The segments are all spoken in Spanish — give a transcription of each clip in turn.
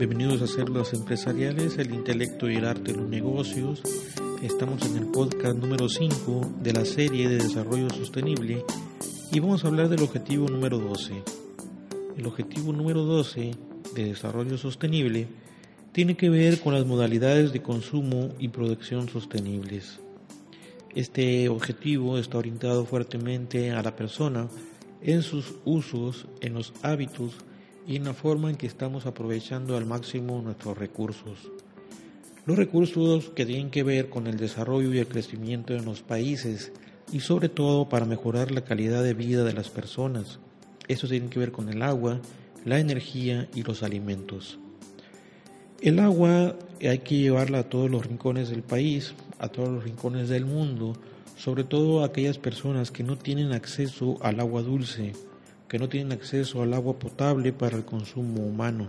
Bienvenidos a Células Empresariales, el intelecto y el arte de los negocios. Estamos en el podcast número 5 de la serie de desarrollo sostenible y vamos a hablar del objetivo número 12. El objetivo número 12 de desarrollo sostenible tiene que ver con las modalidades de consumo y producción sostenibles. Este objetivo está orientado fuertemente a la persona en sus usos, en los hábitos y en la forma en que estamos aprovechando al máximo nuestros recursos. Los recursos que tienen que ver con el desarrollo y el crecimiento de los países y sobre todo para mejorar la calidad de vida de las personas. Esto tiene que ver con el agua, la energía y los alimentos. El agua hay que llevarla a todos los rincones del país, a todos los rincones del mundo, sobre todo a aquellas personas que no tienen acceso al agua dulce, que no tienen acceso al agua potable para el consumo humano.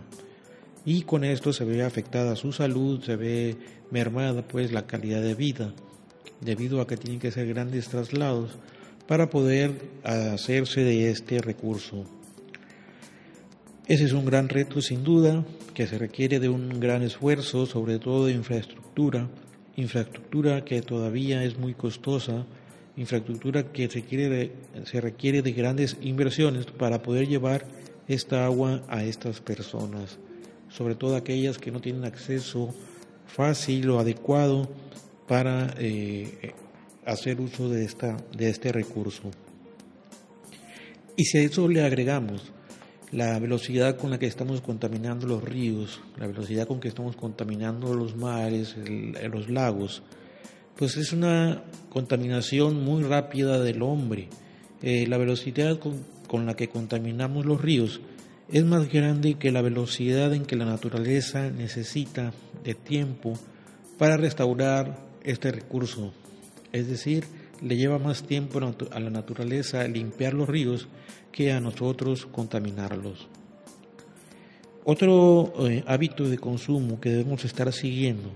Y con esto se ve afectada su salud, se ve mermada pues la calidad de vida, debido a que tienen que hacer grandes traslados para poder hacerse de este recurso. Ese es un gran reto sin duda, que se requiere de un gran esfuerzo, sobre todo de infraestructura, infraestructura que todavía es muy costosa, infraestructura que requiere, se requiere de grandes inversiones para poder llevar esta agua a estas personas, sobre todo aquellas que no tienen acceso fácil o adecuado para eh, hacer uso de, esta, de este recurso. Y si a eso le agregamos la velocidad con la que estamos contaminando los ríos, la velocidad con que estamos contaminando los mares, los lagos, pues es una contaminación muy rápida del hombre. Eh, la velocidad con, la que contaminamos los ríos es más grande que la velocidad en que la naturaleza necesita de tiempo para restaurar este recurso. Es decir, le lleva más tiempo a la naturaleza limpiar los ríos que a nosotros contaminarlos. Otro eh, hábito de consumo que debemos estar siguiendo,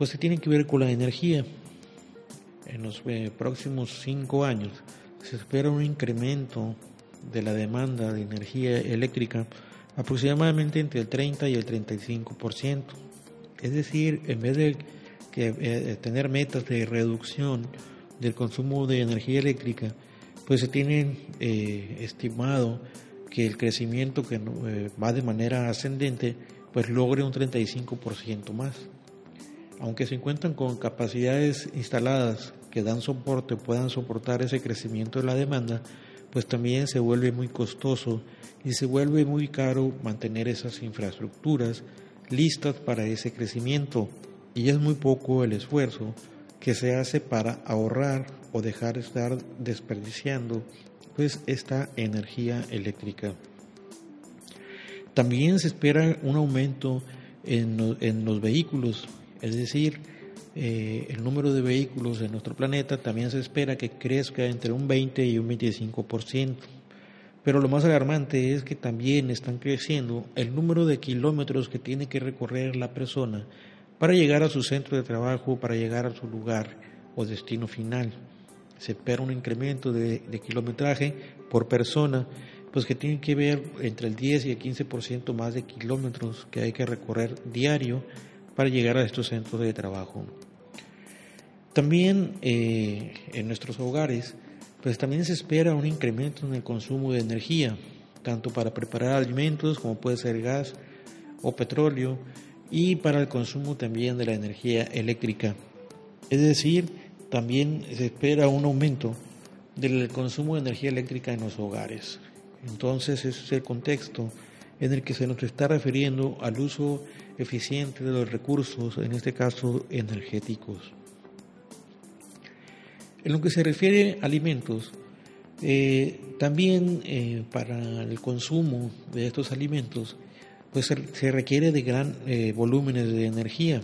pues se tiene que ver con la energía. En los eh, próximos cinco años se espera un incremento de la demanda de energía eléctrica aproximadamente entre el 30 y el 35%. Es decir, en vez de que, eh, tener metas de reducción del consumo de energía eléctrica, pues se tiene eh, estimado que el crecimiento que eh, va de manera ascendente, pues logre un 35% más. Aunque se encuentran con capacidades instaladas que dan soporte, puedan soportar ese crecimiento de la demanda, pues también se vuelve muy costoso y se vuelve muy caro mantener esas infraestructuras listas para ese crecimiento. Y es muy poco el esfuerzo que se hace para ahorrar o dejar de estar desperdiciando pues esta energía eléctrica. También se espera un aumento en, en los vehículos, es decir, eh, el número de vehículos en nuestro planeta también se espera que crezca entre un 20 y un 25%. Pero lo más alarmante es que también están creciendo el número de kilómetros que tiene que recorrer la persona para llegar a su centro de trabajo, para llegar a su lugar o destino final. Se espera un incremento de, kilometraje por persona, pues que tiene que ver entre el 10 y el 15% más de kilómetros que hay que recorrer diario para llegar a estos centros de trabajo. También eh, en nuestros hogares, pues también se espera un incremento en el consumo de energía, tanto para preparar alimentos como puede ser gas o petróleo, y para el consumo también de la energía eléctrica. Es decir, también se espera un aumento del consumo de energía eléctrica en los hogares. Entonces, ese es el contexto en el que se nos está refiriendo al uso eficiente de los recursos, en este caso energéticos. En lo que se refiere a alimentos, eh, también eh, para el consumo de estos alimentos pues se requiere de gran eh, volúmenes de energía.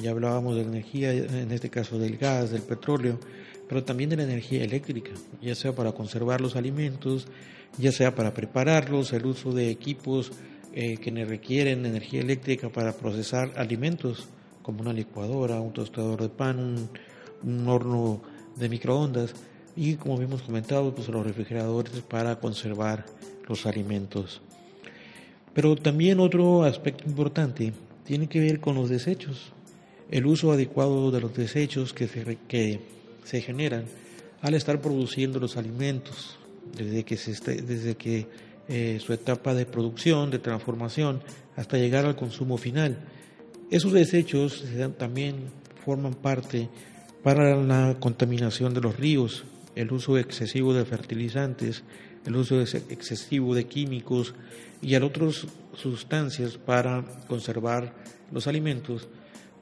Ya hablábamos de energía, en este caso del gas, del petróleo, pero también de la energía eléctrica, ya sea para conservar los alimentos, ya sea para prepararlos, el uso de equipos eh, que requieren energía eléctrica para procesar alimentos, como una licuadora, un tostador de pan, un, horno de microondas y como habíamos comentado, pues los refrigeradores para conservar los alimentos. Pero también otro aspecto importante tiene que ver con los desechos, el uso adecuado de los desechos que se, que se generan al estar produciendo los alimentos, desde que, se desde que eh, su etapa de producción, de transformación, hasta llegar al consumo final. Esos desechos también forman parte para la contaminación de los ríos, el uso excesivo de fertilizantes, el uso excesivo de químicos y otras sustancias para conservar los alimentos,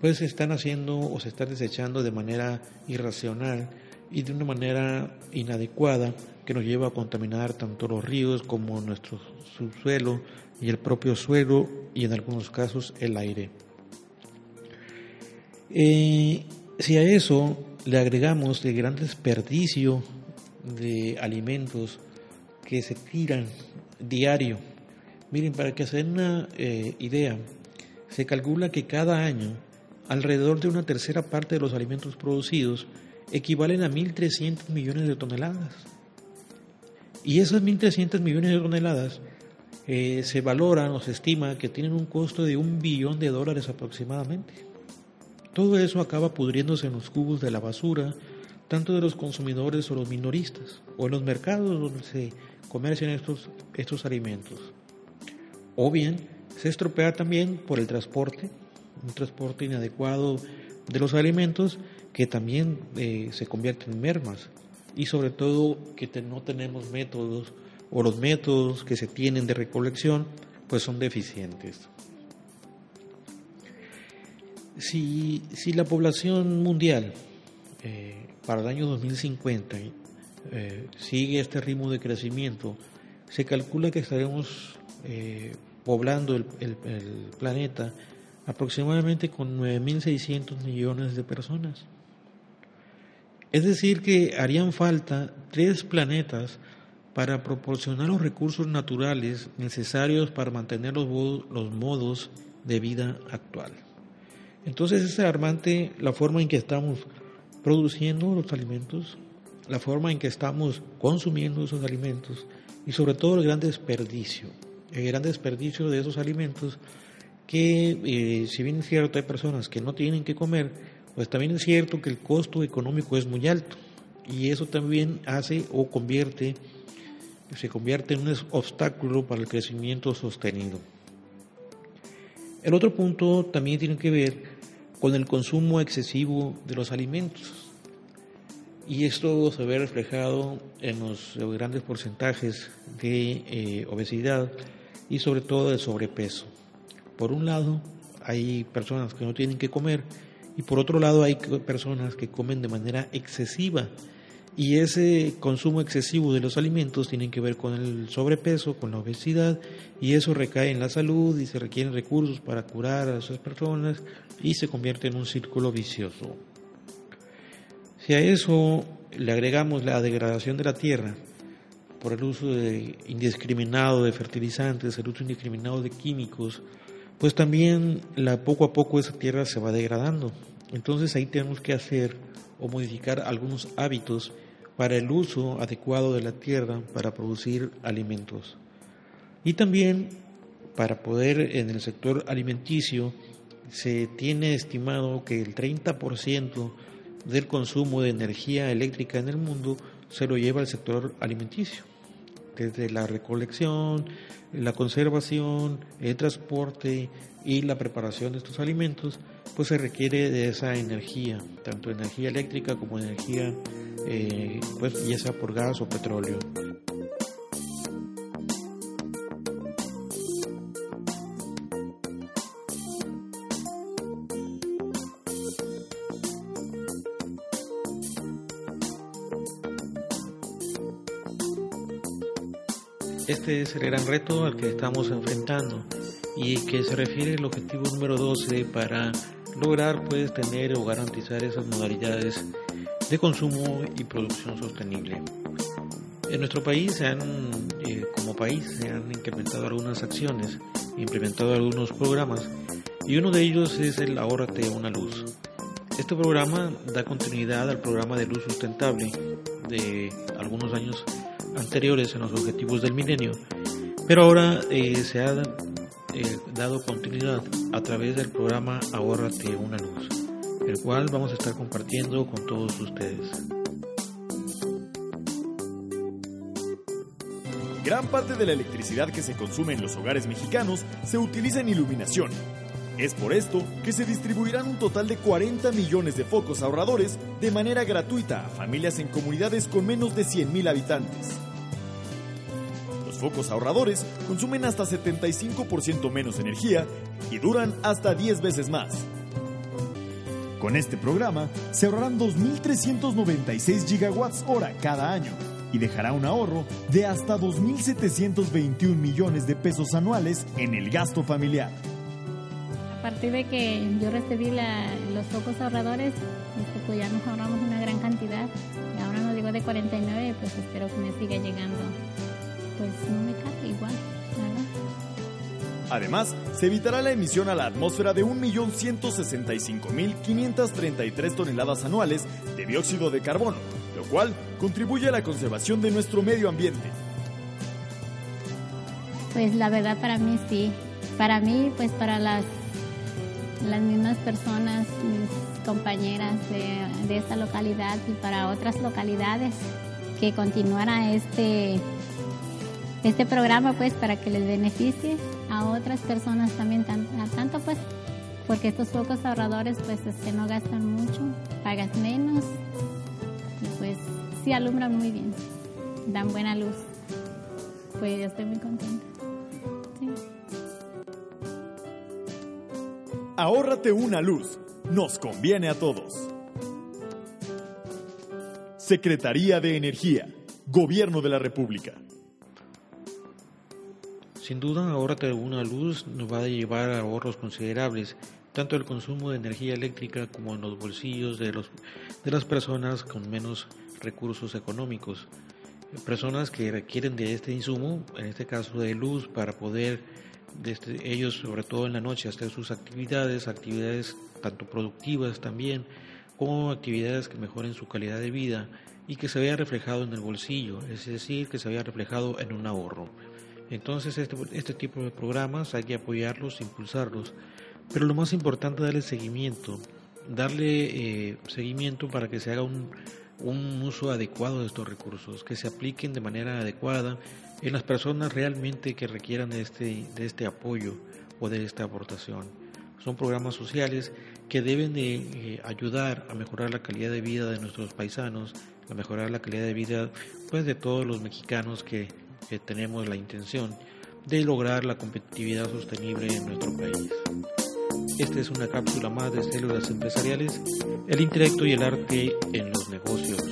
pues se están haciendo o se están desechando de manera irracional y de una manera inadecuada que nos lleva a contaminar tanto los ríos como nuestro subsuelo y el propio suelo y en algunos casos el aire. Eh, si a eso le agregamos el gran desperdicio de alimentos que se tiran diario, miren, para que se den una eh, idea, se calcula que cada año alrededor de una tercera parte de los alimentos producidos equivalen a 1.300 millones de toneladas. Y esas 1.300 millones de toneladas eh, se valoran o se estima que tienen un costo de un billón de dólares aproximadamente. Todo eso acaba pudriéndose en los cubos de la basura, tanto de los consumidores o los minoristas, o en los mercados donde se comercian estos, estos alimentos. O bien se estropea también por el transporte, un transporte inadecuado de los alimentos que también eh, se convierten en mermas y sobre todo que no tenemos métodos o los métodos que se tienen de recolección pues son deficientes. Si, si la población mundial eh, para el año 2050 eh, sigue este ritmo de crecimiento, se calcula que estaremos poblando el, el planeta aproximadamente con 9.600 millones de personas. Es decir, que harían falta tres planetas para proporcionar los recursos naturales necesarios para mantener los, modos de vida actual. Entonces es alarmante la forma en que estamos produciendo los alimentos, la forma en que estamos consumiendo esos alimentos y sobre todo el gran desperdicio, el gran desperdicio de esos alimentos que eh, si bien es cierto hay personas que no tienen que comer, pues también es cierto que el costo económico es muy alto y eso también hace o convierte, se convierte en un obstáculo para el crecimiento sostenido. El otro punto también tiene que ver con el consumo excesivo de los alimentos. Y esto se ve reflejado en los grandes porcentajes de eh, obesidad y sobre todo de sobrepeso. Por un lado, hay personas que no tienen que comer y por otro lado hay personas que comen de manera excesiva y ese consumo excesivo de los alimentos tiene que ver con el sobrepeso, con la obesidad y eso recae en la salud y se requieren recursos para curar a esas personas y se convierte en un círculo vicioso. Si a eso le agregamos la degradación de la tierra por el uso indiscriminado de fertilizantes, el uso indiscriminado de químicos, pues también la, poco a poco esa tierra se va degradando. Entonces ahí tenemos que hacer o modificar algunos hábitos para el uso adecuado de la tierra para producir alimentos. Y también para poder en el sector alimenticio se tiene estimado que el 30% del consumo de energía eléctrica en el mundo se lo lleva al sector alimenticio desde la recolección, la conservación, el transporte y la preparación de estos alimentos, pues se requiere de esa energía, tanto energía eléctrica como energía, eh, pues ya sea por gas o petróleo. Este es el gran reto al que estamos enfrentando y que se refiere al objetivo número 12 para lograr pues tener o garantizar esas modalidades de consumo y producción sostenible. En nuestro país se han, eh, como país se han implementado algunas acciones, implementado algunos programas y uno de ellos es el Ahórrate una luz. Este programa da continuidad al programa de luz sustentable de algunos años anteriores en los objetivos del milenio, pero ahora eh, se ha eh, dado continuidad a través del programa Ahórrate una luz, el cual vamos a estar compartiendo con todos ustedes. Gran parte de la electricidad que se consume en los hogares mexicanos se utiliza en iluminación. Es por esto que se distribuirán un total de 40 millones de focos ahorradores de manera gratuita a familias en comunidades con menos de 100.000 habitantes. Los focos ahorradores consumen hasta 75% menos energía y duran hasta 10 veces más. Con este programa se ahorrarán 2.396 gigawatts hora cada año y dejará un ahorro de hasta 2.721 millones de pesos anuales en el gasto familiar. A partir de que yo recibí los focos ahorradores, este, pues ya nos ahorramos una gran cantidad. Y ahora nos digo de 49, pues espero que me siga llegando. Pues no me cae igual, Además, se evitará la emisión a la atmósfera de 1.165.533 toneladas anuales de dióxido de carbono, cual contribuye a la conservación de nuestro medio ambiente. Pues la verdad para mí sí. Para mí, pues para las, las mismas personas, mis compañeras de, de esta localidad y para otras localidades, que continuara este, este programa pues para que les beneficie a otras personas también, tanto pues porque estos focos ahorradores pues que no gastan mucho, pagas menos pues sí alumbran muy bien, dan buena luz. Pues yo estoy muy contenta. Ahórrate una luz, nos conviene a todos. Secretaría de Energía, Gobierno de la República. Sin duda, ahórrate una luz nos va a llevar a ahorros considerables tanto el consumo de energía eléctrica como en los bolsillos de, los, de las personas con menos recursos económicos. Personas que requieren de este insumo, en este caso de luz, para poder desde ellos, sobre todo en la noche, hacer sus actividades, actividades tanto productivas también, como actividades que mejoren su calidad de vida y que se vea reflejado en el bolsillo, es decir, que se vea reflejado en un ahorro. Entonces, este, este tipo de programas hay que apoyarlos, impulsarlos. Pero lo más importante es darle seguimiento, darle eh, seguimiento para que se haga un, un uso adecuado de estos recursos, que se apliquen de manera adecuada en las personas realmente que requieran de este, de este apoyo o de esta aportación. Son programas sociales que deben de eh, ayudar a mejorar la calidad de vida de nuestros paisanos, a mejorar la calidad de vida pues de todos los mexicanos que, que tenemos la intención de lograr la competitividad sostenible en nuestro país. Esta es una cápsula más de células empresariales, el intelecto y el arte en los negocios.